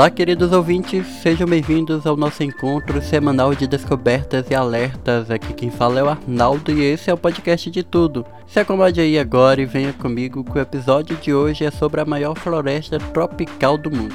Olá, queridos ouvintes, sejam bem-vindos ao nosso encontro semanal de descobertas e alertas. Aqui quem fala é o Arnaldo e esse é o podcast de tudo. Se acomode aí agora e venha comigo que o episódio de hoje é sobre a maior floresta tropical do mundo.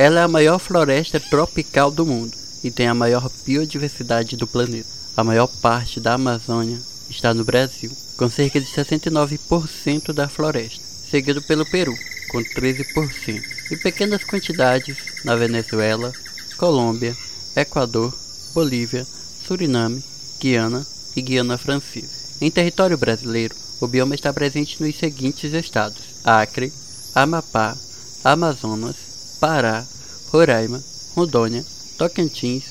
Ela é a maior floresta tropical do mundo e tem a maior biodiversidade do planeta. A maior parte da Amazônia está no Brasil, com cerca de 69% da floresta, seguido pelo Peru, com 13%, e pequenas quantidades na Venezuela, Colômbia, Equador, Bolívia, Suriname, Guiana e Guiana Francesa. Em território brasileiro, o bioma está presente nos seguintes estados: Acre, Amapá, Amazonas, Pará, Roraima, Rondônia, Tocantins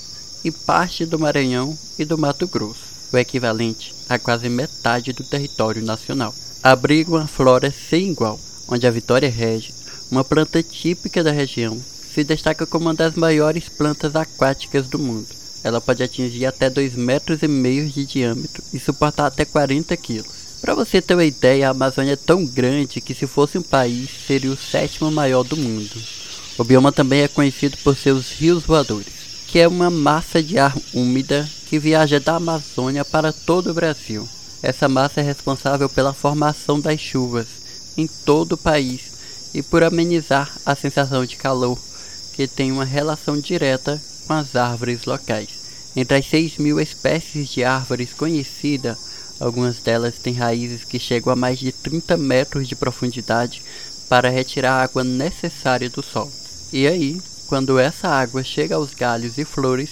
e parte do Maranhão e do Mato Grosso, o equivalente a quase metade do território nacional. Abriga uma flora sem igual, onde a Vitória Regia, uma planta típica da região, se destaca como uma das maiores plantas aquáticas do mundo. Ela pode atingir até 2,5 metros e meio de diâmetro e suportar até 40 quilos. Para você ter uma ideia, a Amazônia é tão grande que se fosse um país, seria o sétimo maior do mundo. O bioma também é conhecido por seus rios voadores, que é uma massa de ar úmida que viaja da Amazônia para todo o Brasil. Essa massa é responsável pela formação das chuvas em todo o país e por amenizar a sensação de calor, que tem uma relação direta com as árvores locais. Entre as 6 mil espécies de árvores conhecidas, algumas delas têm raízes que chegam a mais de 30 metros de profundidade para retirar a água necessária do solo. E aí, quando essa água chega aos galhos e flores,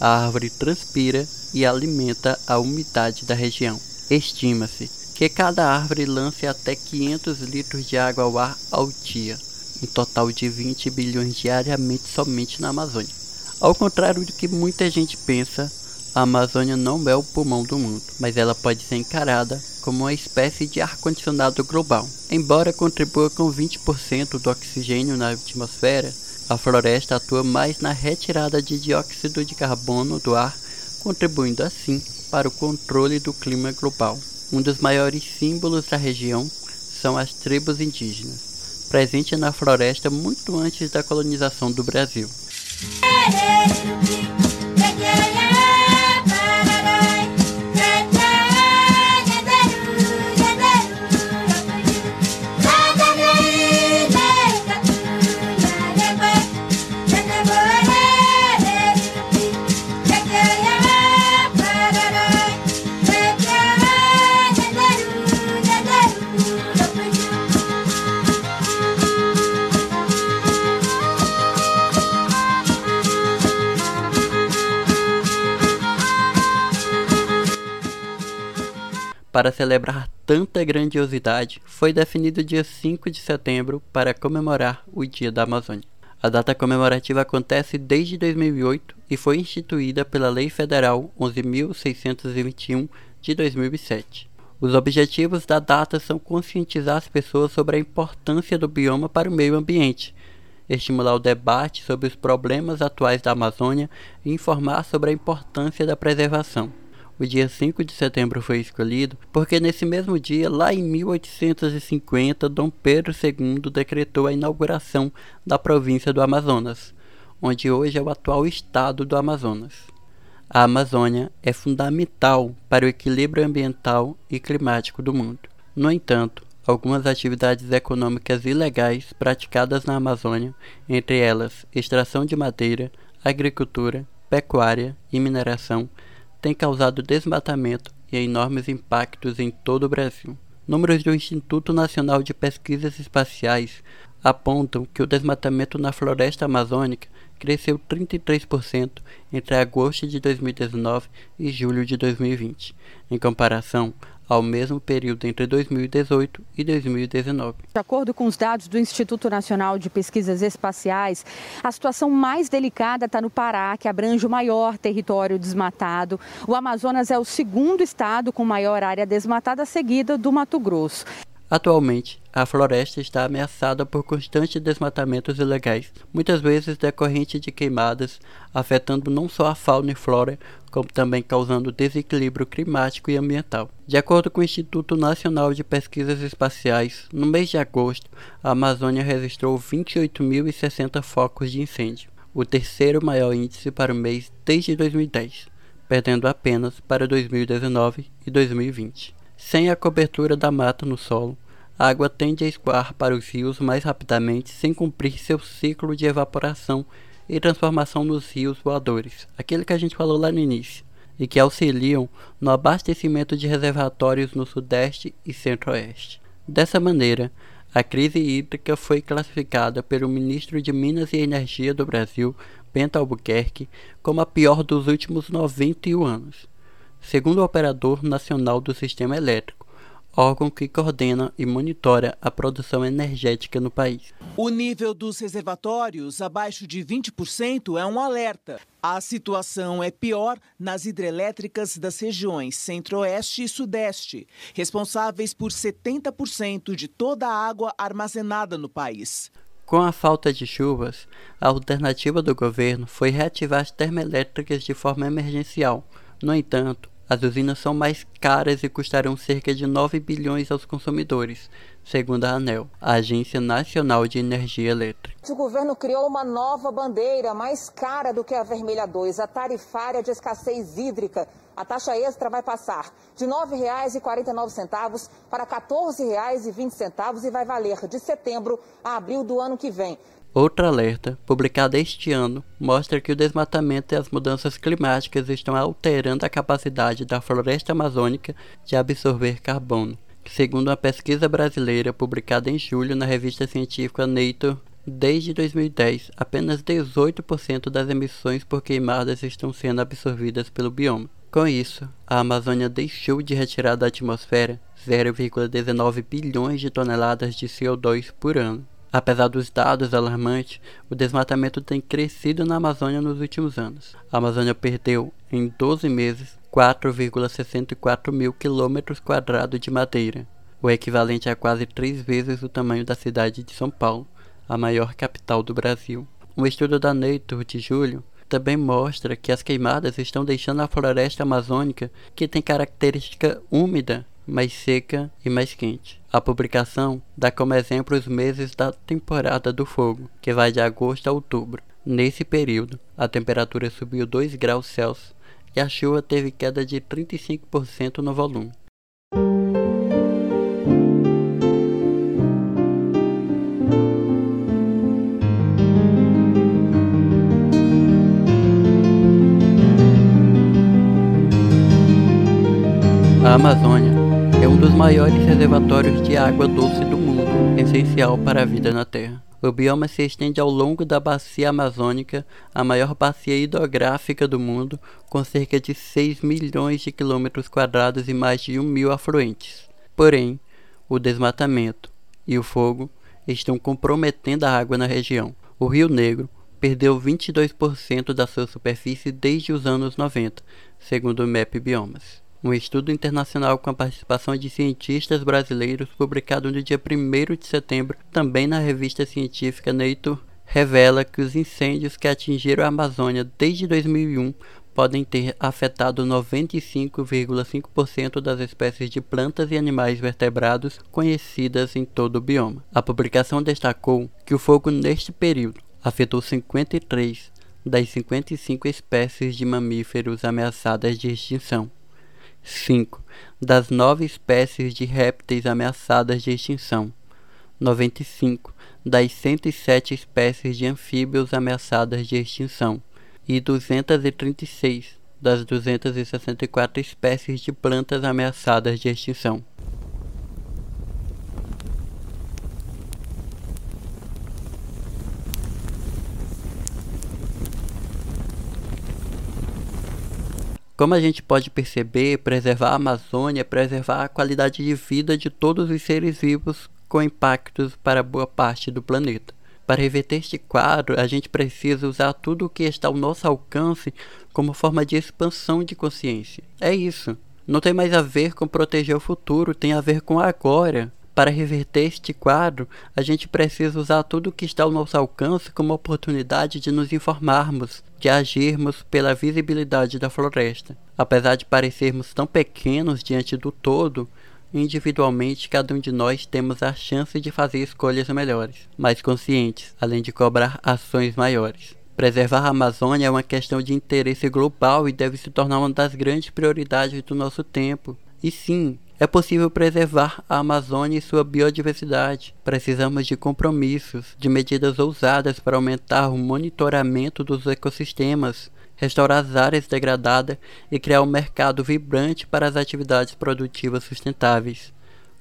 a árvore transpira e alimenta a umidade da região. Estima-se que cada árvore lance até 500 litros de água ao ar ao dia, um total de 20 bilhões diariamente somente na Amazônia. Ao contrário do que muita gente pensa, a Amazônia não é o pulmão do mundo, mas ela pode ser encarada como uma espécie de ar-condicionado global. Embora contribua com 20% do oxigênio na atmosfera, a floresta atua mais na retirada de dióxido de carbono do ar, contribuindo assim para o controle do clima global. Um dos maiores símbolos da região são as tribos indígenas, presentes na floresta muito antes da colonização do Brasil. Para celebrar tanta grandiosidade, foi definido dia 5 de setembro para comemorar o Dia da Amazônia. A data comemorativa acontece desde 2008 e foi instituída pela Lei Federal 11.621 de 2007. Os objetivos da data são conscientizar as pessoas sobre a importância do bioma para o meio ambiente, estimular o debate sobre os problemas atuais da Amazônia e informar sobre a importância da preservação o dia 5 de setembro foi escolhido porque nesse mesmo dia, lá em 1850, Dom Pedro II decretou a inauguração da província do Amazonas, onde hoje é o atual estado do Amazonas. A Amazônia é fundamental para o equilíbrio ambiental e climático do mundo. No entanto, algumas atividades econômicas ilegais praticadas na Amazônia, entre elas extração de madeira, agricultura, pecuária e mineração, tem causado desmatamento e enormes impactos em todo o Brasil. Números do Instituto Nacional de Pesquisas Espaciais apontam que o desmatamento na floresta amazônica, cresceu 33% entre agosto de 2019 e julho de 2020, em comparação ao mesmo período entre 2018 e 2019. De acordo com os dados do Instituto Nacional de Pesquisas Espaciais, a situação mais delicada está no Pará, que abrange o maior território desmatado. O Amazonas é o segundo estado com maior área desmatada, seguida do Mato Grosso. Atualmente, a floresta está ameaçada por constantes desmatamentos ilegais, muitas vezes decorrente de queimadas, afetando não só a fauna e flora, como também causando desequilíbrio climático e ambiental. De acordo com o Instituto Nacional de Pesquisas Espaciais, no mês de agosto, a Amazônia registrou 28.060 focos de incêndio, o terceiro maior índice para o mês desde 2010, perdendo apenas para 2019 e 2020. Sem a cobertura da mata no solo, a água tende a escoar para os rios mais rapidamente sem cumprir seu ciclo de evaporação e transformação nos rios voadores, aquele que a gente falou lá no início, e que auxiliam no abastecimento de reservatórios no sudeste e centro-oeste. Dessa maneira, a crise hídrica foi classificada pelo ministro de Minas e Energia do Brasil, Bento Albuquerque, como a pior dos últimos 91 anos segundo o Operador Nacional do Sistema Elétrico, órgão que coordena e monitora a produção energética no país. O nível dos reservatórios abaixo de 20% é um alerta. A situação é pior nas hidrelétricas das regiões Centro-Oeste e Sudeste, responsáveis por 70% de toda a água armazenada no país. Com a falta de chuvas, a alternativa do governo foi reativar as termoelétricas de forma emergencial. No entanto, as usinas são mais caras e custarão cerca de 9 bilhões aos consumidores, segundo a ANEL, a Agência Nacional de Energia Elétrica. O governo criou uma nova bandeira mais cara do que a vermelha 2, a tarifária de escassez hídrica. A taxa extra vai passar de R$ 9,49 para R$ 14,20 e vai valer de setembro a abril do ano que vem. Outro alerta, publicado este ano, mostra que o desmatamento e as mudanças climáticas estão alterando a capacidade da floresta amazônica de absorver carbono. Segundo uma pesquisa brasileira publicada em julho na revista científica Nature, desde 2010, apenas 18% das emissões por queimadas estão sendo absorvidas pelo bioma. Com isso, a Amazônia deixou de retirar da atmosfera 0,19 bilhões de toneladas de CO2 por ano. Apesar dos dados alarmantes, o desmatamento tem crescido na Amazônia nos últimos anos. A Amazônia perdeu, em 12 meses, 4,64 mil quilômetros quadrados de madeira, o equivalente a quase três vezes o tamanho da cidade de São Paulo, a maior capital do Brasil. Um estudo da Nature de julho também mostra que as queimadas estão deixando a floresta amazônica, que tem característica úmida, mais seca e mais quente. A publicação dá como exemplo os meses da temporada do fogo, que vai de agosto a outubro. Nesse período, a temperatura subiu 2 graus Celsius e a chuva teve queda de 35% no volume. A Amazônia é um dos maiores reservatórios de água doce do mundo, essencial para a vida na Terra. O bioma se estende ao longo da bacia amazônica, a maior bacia hidrográfica do mundo, com cerca de 6 milhões de quilômetros quadrados e mais de um mil afluentes. Porém, o desmatamento e o fogo estão comprometendo a água na região. O Rio Negro perdeu 22% da sua superfície desde os anos 90, segundo o MEP Biomas. Um estudo internacional com a participação de cientistas brasileiros, publicado no dia 1 de setembro, também na revista científica Nature, revela que os incêndios que atingiram a Amazônia desde 2001 podem ter afetado 95,5% das espécies de plantas e animais vertebrados conhecidas em todo o bioma. A publicação destacou que o fogo neste período afetou 53 das 55 espécies de mamíferos ameaçadas de extinção. 5. Das nove espécies de répteis ameaçadas de extinção, 95. Das 107 espécies de anfíbios ameaçadas de extinção e 236 das 264 espécies de plantas ameaçadas de extinção. Como a gente pode perceber, preservar a Amazônia é preservar a qualidade de vida de todos os seres vivos com impactos para boa parte do planeta. Para reverter este quadro, a gente precisa usar tudo o que está ao nosso alcance como forma de expansão de consciência. É isso. Não tem mais a ver com proteger o futuro, tem a ver com agora. Para reverter este quadro, a gente precisa usar tudo o que está ao nosso alcance como oportunidade de nos informarmos, de agirmos pela visibilidade da floresta. Apesar de parecermos tão pequenos diante do todo, Individualmente, cada um de nós temos a chance de fazer escolhas melhores, mais conscientes, além de cobrar ações maiores. Preservar a Amazônia é uma questão de interesse global e deve se tornar uma das grandes prioridades do nosso tempo. E sim, é possível preservar a Amazônia e sua biodiversidade. Precisamos de compromissos, de medidas ousadas para aumentar o monitoramento dos ecossistemas, restaurar as áreas degradadas e criar um mercado vibrante para as atividades produtivas sustentáveis,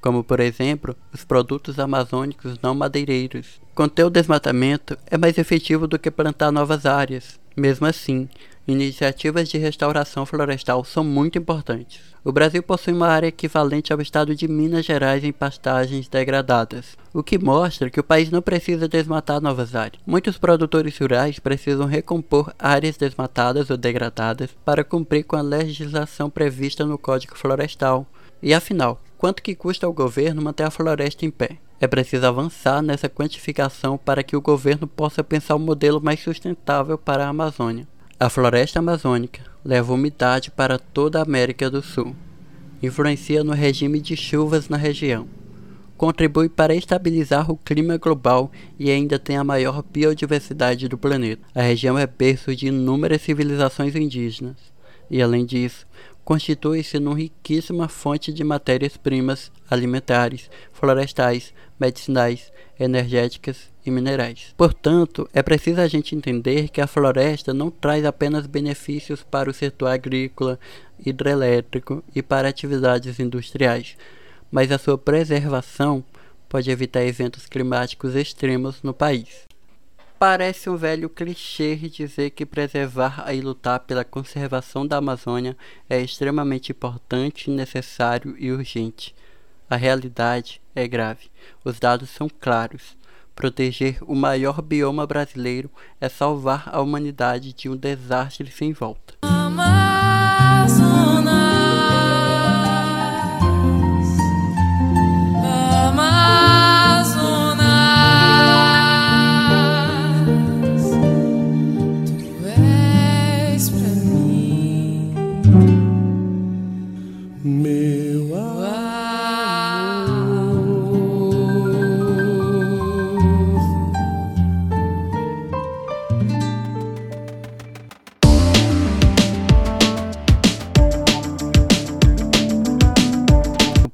como por exemplo os produtos amazônicos não madeireiros. Conter o desmatamento é mais efetivo do que plantar novas áreas. Mesmo assim, iniciativas de restauração florestal são muito importantes. O Brasil possui uma área equivalente ao estado de Minas Gerais em pastagens degradadas, o que mostra que o país não precisa desmatar novas áreas. Muitos produtores rurais precisam recompor áreas desmatadas ou degradadas para cumprir com a legislação prevista no Código Florestal. E afinal, quanto que custa ao governo manter a floresta em pé? É preciso avançar nessa quantificação para que o governo possa pensar um modelo mais sustentável para a Amazônia. A floresta amazônica leva umidade para toda a América do Sul, influencia no regime de chuvas na região, contribui para estabilizar o clima global e ainda tem a maior biodiversidade do planeta. A região é berço de inúmeras civilizações indígenas e, além disso, constitui-se numa riquíssima fonte de matérias-primas alimentares, florestais, medicinais, energéticas e minerais. Portanto, é preciso a gente entender que a floresta não traz apenas benefícios para o setor agrícola, hidrelétrico e para atividades industriais, mas a sua preservação pode evitar eventos climáticos extremos no país. Parece um velho clichê dizer que preservar e lutar pela conservação da Amazônia é extremamente importante, necessário e urgente. A realidade é grave. Os dados são claros. Proteger o maior bioma brasileiro é salvar a humanidade de um desastre sem volta. O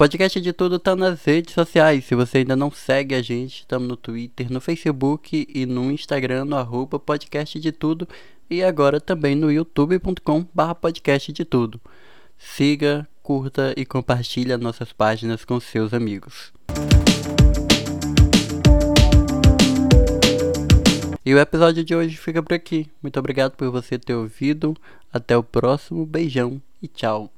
podcast de tudo tá nas redes sociais. Se você ainda não segue a gente, estamos no Twitter, no Facebook e no Instagram, no arroba podcast de tudo. E agora também no youtube.com barra podcast de tudo. Siga, curta e compartilhe nossas páginas com seus amigos. E o episódio de hoje fica por aqui. Muito obrigado por você ter ouvido. Até o próximo. Beijão e tchau.